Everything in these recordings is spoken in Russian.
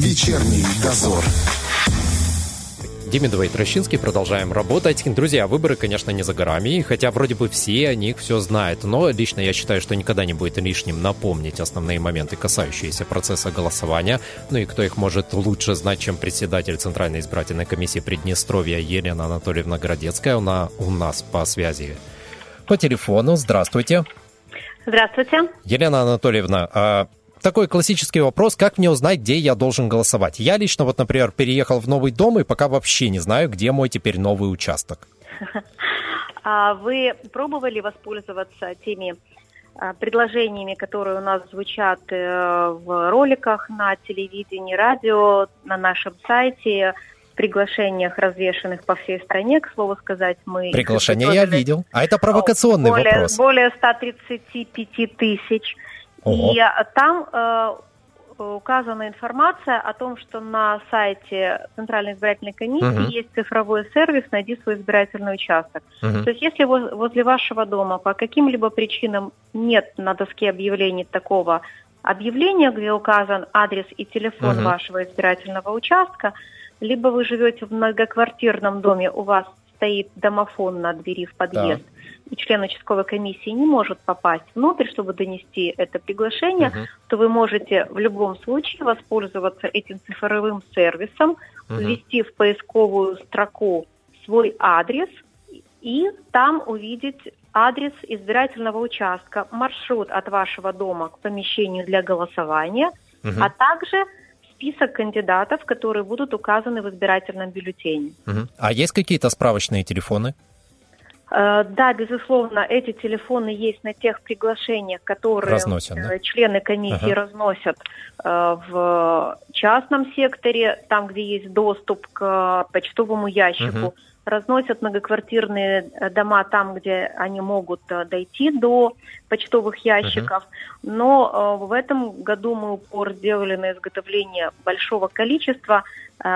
Вечерний дозор. Демидова и Трощинский продолжаем работать. Друзья, выборы, конечно, не за горами, хотя вроде бы все о них все знают, но лично я считаю, что никогда не будет лишним напомнить основные моменты, касающиеся процесса голосования. Ну и кто их может лучше знать, чем председатель Центральной избирательной комиссии Приднестровья Елена Анатольевна Городецкая. Она у нас по связи по телефону. Здравствуйте. Здравствуйте. Елена Анатольевна, а такой классический вопрос, как мне узнать, где я должен голосовать? Я лично, вот, например, переехал в новый дом и пока вообще не знаю, где мой теперь новый участок. А вы пробовали воспользоваться теми а, предложениями, которые у нас звучат э, в роликах на телевидении, радио, на нашем сайте, приглашениях, развешенных по всей стране, к слову сказать, мы... Приглашение я видел. А это провокационный более, вопрос. Более 135 тысяч Ого. И а, там э, указана информация о том, что на сайте Центральной избирательной комиссии угу. есть цифровой сервис «Найди свой избирательный участок». Угу. То есть если возле вашего дома по каким-либо причинам нет на доске объявлений такого объявления, где указан адрес и телефон угу. вашего избирательного участка, либо вы живете в многоквартирном доме, у вас стоит домофон на двери в подъезд, да член участковой комиссии не может попасть внутрь, чтобы донести это приглашение, uh-huh. то вы можете в любом случае воспользоваться этим цифровым сервисом, uh-huh. ввести в поисковую строку свой адрес и там увидеть адрес избирательного участка, маршрут от вашего дома к помещению для голосования, uh-huh. а также список кандидатов, которые будут указаны в избирательном бюллетене. Uh-huh. А есть какие-то справочные телефоны? Э, да, безусловно, эти телефоны есть на тех приглашениях, которые разносят, да? Э, члены комиссии ага. разносят э, в частном секторе, там, где есть доступ к почтовому ящику. Угу. Разносят многоквартирные дома там, где они могут дойти до почтовых ящиков. Угу. Но в этом году мы упор сделали на изготовление большого количества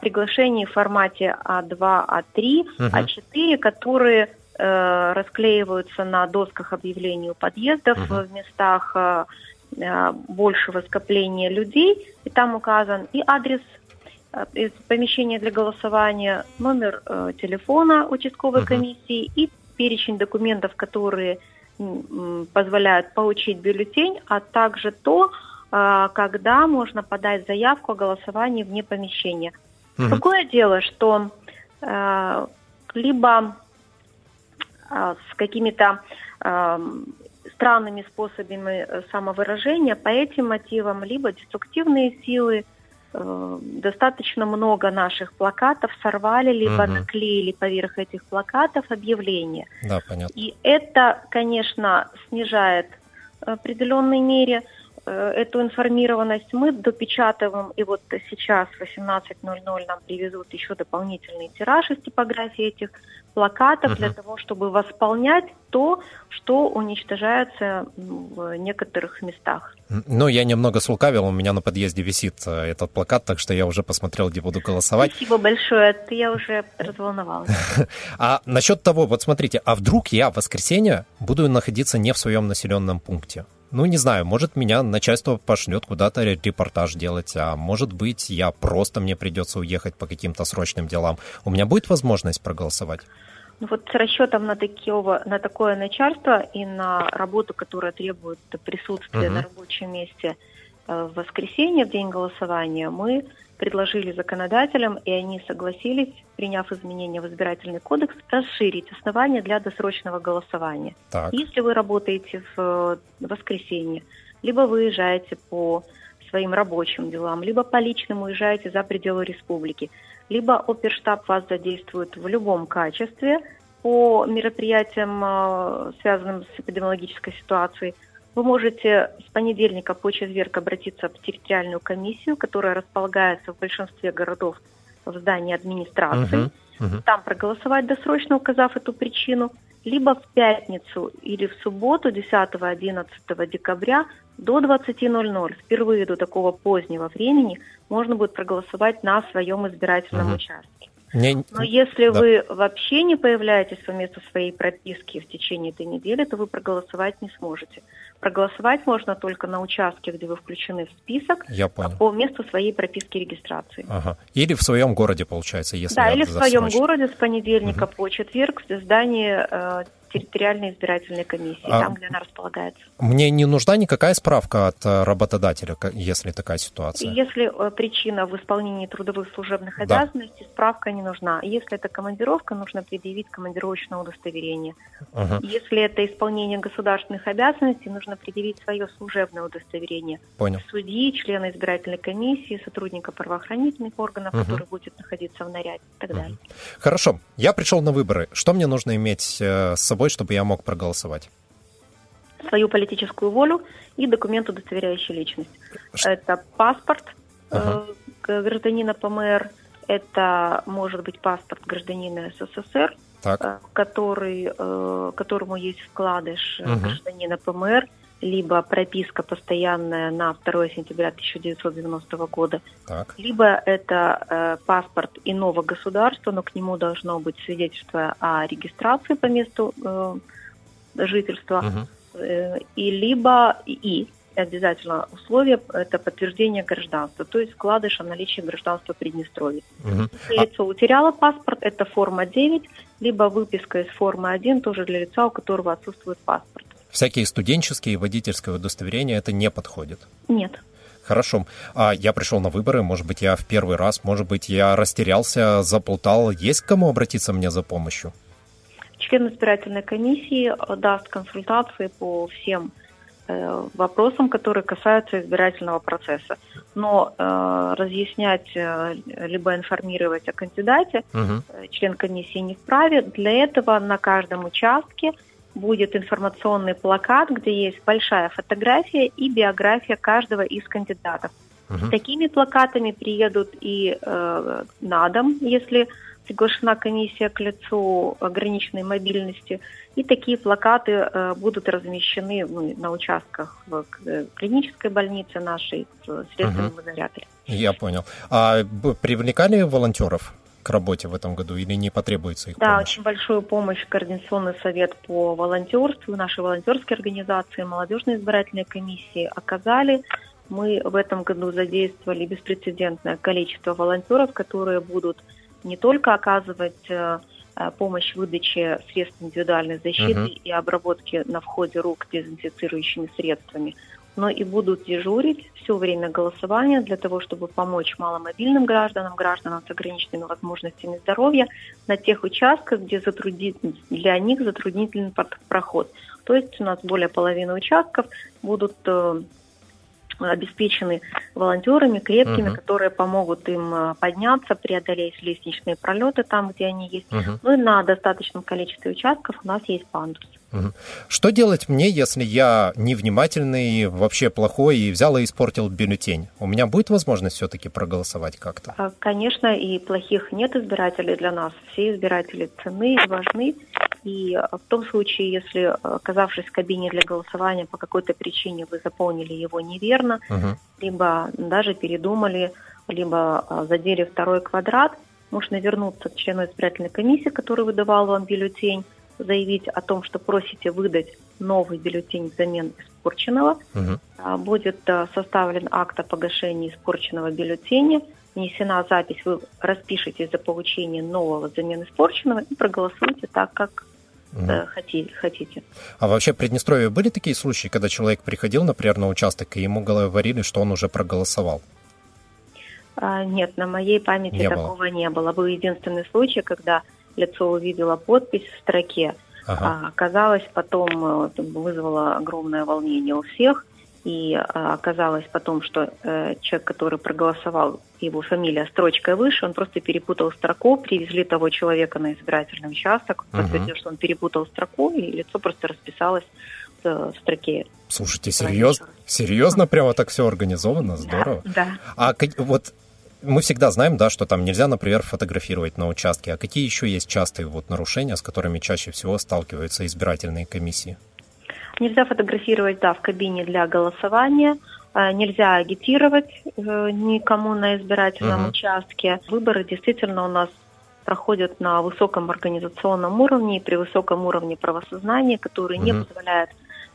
приглашений в формате А2, А3, угу. А4, которые Э, расклеиваются на досках объявлений у подъездов угу. в местах э, э, большего скопления людей, и там указан и адрес из помещения для голосования, номер э, телефона участковой uh комиссии и перечень документов, которые м, позволяют получить бюллетень, а также то, э, когда можно подать заявку о голосовании вне помещения. uh Такое дело, что э, либо с какими-то странными способами э, самовыражения по этим мотивам, либо деструктивные силы. Э, достаточно много наших плакатов сорвали, либо угу. наклеили поверх этих плакатов объявления. Да, понятно. И это, конечно, снижает в определенной мере э, эту информированность мы допечатываем, и вот сейчас в 18.00 нам привезут еще дополнительный тираж из типографии этих плакатов угу. для того, чтобы восполнять то, что уничтожается в некоторых местах. Ну, я немного слукавил, у меня на подъезде висит э, этот плакат, так что я уже посмотрел, где буду голосовать. Спасибо большое, я уже разволновалась. А насчет того, вот смотрите, а вдруг я в воскресенье буду находиться не в своем населенном пункте? Ну, не знаю, может, меня начальство пошлет куда-то репортаж делать, а может быть, я просто мне придется уехать по каким-то срочным делам. У меня будет возможность проголосовать? Ну вот с расчетом на, такого, на такое начальство и на работу, которая требует присутствия uh-huh. на рабочем месте в воскресенье, в день голосования, мы предложили законодателям, и они согласились, приняв изменения в избирательный кодекс, расширить основания для досрочного голосования. Так. Если вы работаете в э, воскресенье, либо выезжаете по своим рабочим делам, либо по личным уезжаете за пределы республики, либо оперштаб вас задействует в любом качестве по мероприятиям, э, связанным с эпидемиологической ситуацией – вы можете с понедельника по четверг обратиться в территориальную комиссию, которая располагается в большинстве городов в здании администрации. Uh-huh, uh-huh. Там проголосовать досрочно, указав эту причину. Либо в пятницу или в субботу 10-11 декабря до 20.00, впервые до такого позднего времени, можно будет проголосовать на своем избирательном uh-huh. участке. Не... Но если да. вы вообще не появляетесь по месту своей прописки в течение этой недели, то вы проголосовать не сможете. Проголосовать можно только на участке, где вы включены в список, Я понял. по месту своей прописки регистрации. Ага. Или в своем городе, получается, если Да, или в своем городе с понедельника угу. по четверг в здании э, территориальной избирательной комиссии, а там, где она располагается. Мне не нужна никакая справка от э, работодателя, если такая ситуация? Если э, причина в исполнении трудовых служебных обязанностей, да. справка не нужна. Если это командировка, нужно предъявить командировочное удостоверение. Угу. Если это исполнение государственных обязанностей, нужно предъявить свое служебное удостоверение. Понял. Судьи, члена избирательной комиссии, сотрудника правоохранительных органов, угу. который будет находиться в наряде и так угу. далее. Хорошо. Я пришел на выборы. Что мне нужно иметь э, с собой чтобы я мог проголосовать? Свою политическую волю и документ, удостоверяющий личность. Ш... Это паспорт ага. э, гражданина ПМР, это может быть паспорт гражданина СССР, так. Э, который, э, которому есть вкладыш угу. гражданина ПМР, либо прописка постоянная на 2 сентября 1990 года, так. либо это э, паспорт иного государства, но к нему должно быть свидетельство о регистрации по месту э, жительства, угу. э, и либо и обязательно условие – это подтверждение гражданства, то есть вкладыш о наличии гражданства Приднестровья. Угу. Если а... лицо утеряло паспорт, это форма 9, либо выписка из формы 1 тоже для лица, у которого отсутствует паспорт всякие студенческие и водительское удостоверение это не подходит? Нет. Хорошо. А я пришел на выборы, может быть, я в первый раз, может быть, я растерялся, заплутал. Есть к кому обратиться мне за помощью? Член избирательной комиссии даст консультации по всем э, вопросам, которые касаются избирательного процесса. Но э, разъяснять э, либо информировать о кандидате угу. член комиссии не вправе. Для этого на каждом участке будет информационный плакат, где есть большая фотография и биография каждого из кандидатов. Угу. С такими плакатами приедут и э, на дом, если приглашена комиссия к лицу ограниченной мобильности. И такие плакаты э, будут размещены ну, на участках в э, клинической больнице нашей, в средственном угу. изоляторе. Я понял. А привлекали волонтеров? К работе в этом году или не потребуется их да, помощь? очень большую помощь Координационный совет по волонтерству, нашей волонтерской организации, молодежной избирательной комиссии оказали. Мы в этом году задействовали беспрецедентное количество волонтеров, которые будут не только оказывать э, э, помощь в выдаче средств индивидуальной защиты uh-huh. и обработки на входе рук дезинфицирующими средствами, но и будут дежурить все время голосования для того, чтобы помочь маломобильным гражданам, гражданам с ограниченными возможностями здоровья на тех участках, где затруднит, для них затруднительный проход. То есть у нас более половины участков будут э, обеспечены волонтерами крепкими, угу. которые помогут им э, подняться, преодолеть лестничные пролеты там, где они есть. Угу. Ну и на достаточном количестве участков у нас есть пандус. Что делать мне, если я невнимательный, вообще плохой и взял и испортил бюллетень? У меня будет возможность все-таки проголосовать как-то? А, конечно, и плохих нет избирателей для нас. Все избиратели ценны и важны. И а, в том случае, если, а, оказавшись в кабине для голосования, по какой-то причине вы заполнили его неверно, угу. либо даже передумали, либо задели второй квадрат, можно вернуться к члену избирательной комиссии, который выдавал вам бюллетень, заявить о том, что просите выдать новый бюллетень взамен испорченного. Угу. Будет составлен акт о погашении испорченного бюллетеня, внесена запись, вы распишетесь за получение нового взамен испорченного и проголосуете так, как угу. хотите. А вообще в Приднестровье были такие случаи, когда человек приходил, например, на участок, и ему говорили, что он уже проголосовал? А, нет, на моей памяти не такого было. не было. Был единственный случай, когда лицо увидело подпись в строке. Ага. А оказалось потом, э, вызвало огромное волнение у всех. И а, оказалось потом, что э, человек, который проголосовал, его фамилия строчкой выше, он просто перепутал строку, привезли того человека на избирательный участок, подтвердил, что он перепутал строку, и лицо просто расписалось в строке. Слушайте, серьезно? Серьезно прямо так все организовано? Здорово. Да. да. А вот мы всегда знаем, да, что там нельзя, например, фотографировать на участке. А какие еще есть частые вот нарушения, с которыми чаще всего сталкиваются избирательные комиссии? Нельзя фотографировать, да, в кабине для голосования. А, нельзя агитировать э, никому на избирательном угу. участке. Выборы действительно у нас проходят на высоком организационном уровне и при высоком уровне правосознания, который не позволяет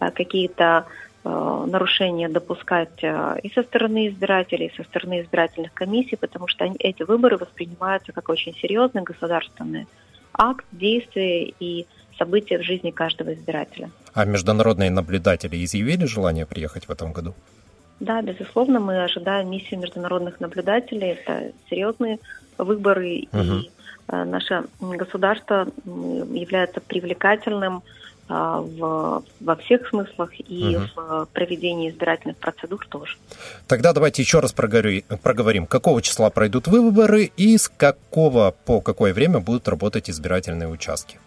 э, какие-то э, нарушения допускать и со стороны избирателей, и со стороны избирательных комиссий, потому что они, эти выборы воспринимаются как очень серьезный государственный акт, действие и события в жизни каждого избирателя. А международные наблюдатели изъявили желание приехать в этом году? Да, безусловно, мы ожидаем миссию международных наблюдателей. Это серьезные выборы, угу. и э, наше государство является привлекательным э, в, во всех смыслах и угу. в проведении избирательных процедур тоже. Тогда давайте еще раз проговорим, проговорим, какого числа пройдут выборы и с какого по какое время будут работать избирательные участки.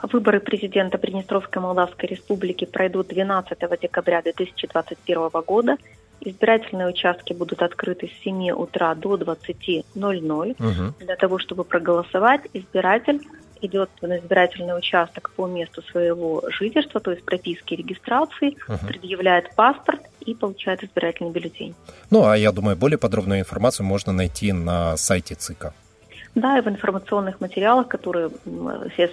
Выборы президента Приднестровской Молдавской Республики пройдут 12 декабря 2021 года. Избирательные участки будут открыты с 7 утра до 20.00. Угу. Для того, чтобы проголосовать, избиратель идет на избирательный участок по месту своего жительства, то есть прописки и регистрации, угу. предъявляет паспорт и получает избирательный бюллетень. Ну, а я думаю, более подробную информацию можно найти на сайте ЦИКа. Да, и в информационных материалах, которые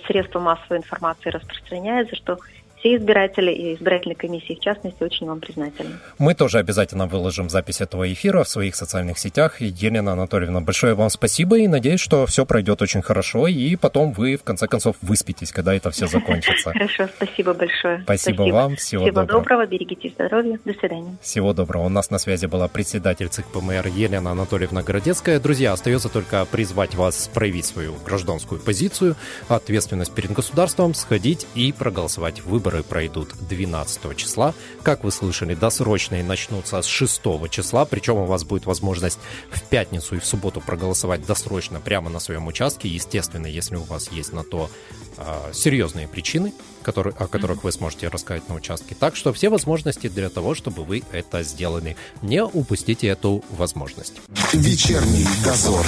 средства массовой информации распространяют, за что все избиратели и избирательные комиссии, в частности, очень вам признательны. Мы тоже обязательно выложим запись этого эфира в своих социальных сетях. Елена Анатольевна, большое вам спасибо и надеюсь, что все пройдет очень хорошо, и потом вы, в конце концов, выспитесь, когда это все закончится. Хорошо, спасибо большое. Спасибо вам, всего доброго. Всего доброго, берегите здоровья, до свидания. Всего доброго. У нас на связи была председатель ЦИК ПМР Елена Анатольевна Городецкая. Друзья, остается только призвать вас проявить свою гражданскую позицию, ответственность перед государством, сходить и проголосовать в выборы выборы пройдут 12 числа. Как вы слышали, досрочные начнутся с 6 числа, причем у вас будет возможность в пятницу и в субботу проголосовать досрочно прямо на своем участке. Естественно, если у вас есть на то э, серьезные причины, которые, о которых вы сможете рассказать на участке. Так что все возможности для того, чтобы вы это сделали. Не упустите эту возможность. Вечерний дозор.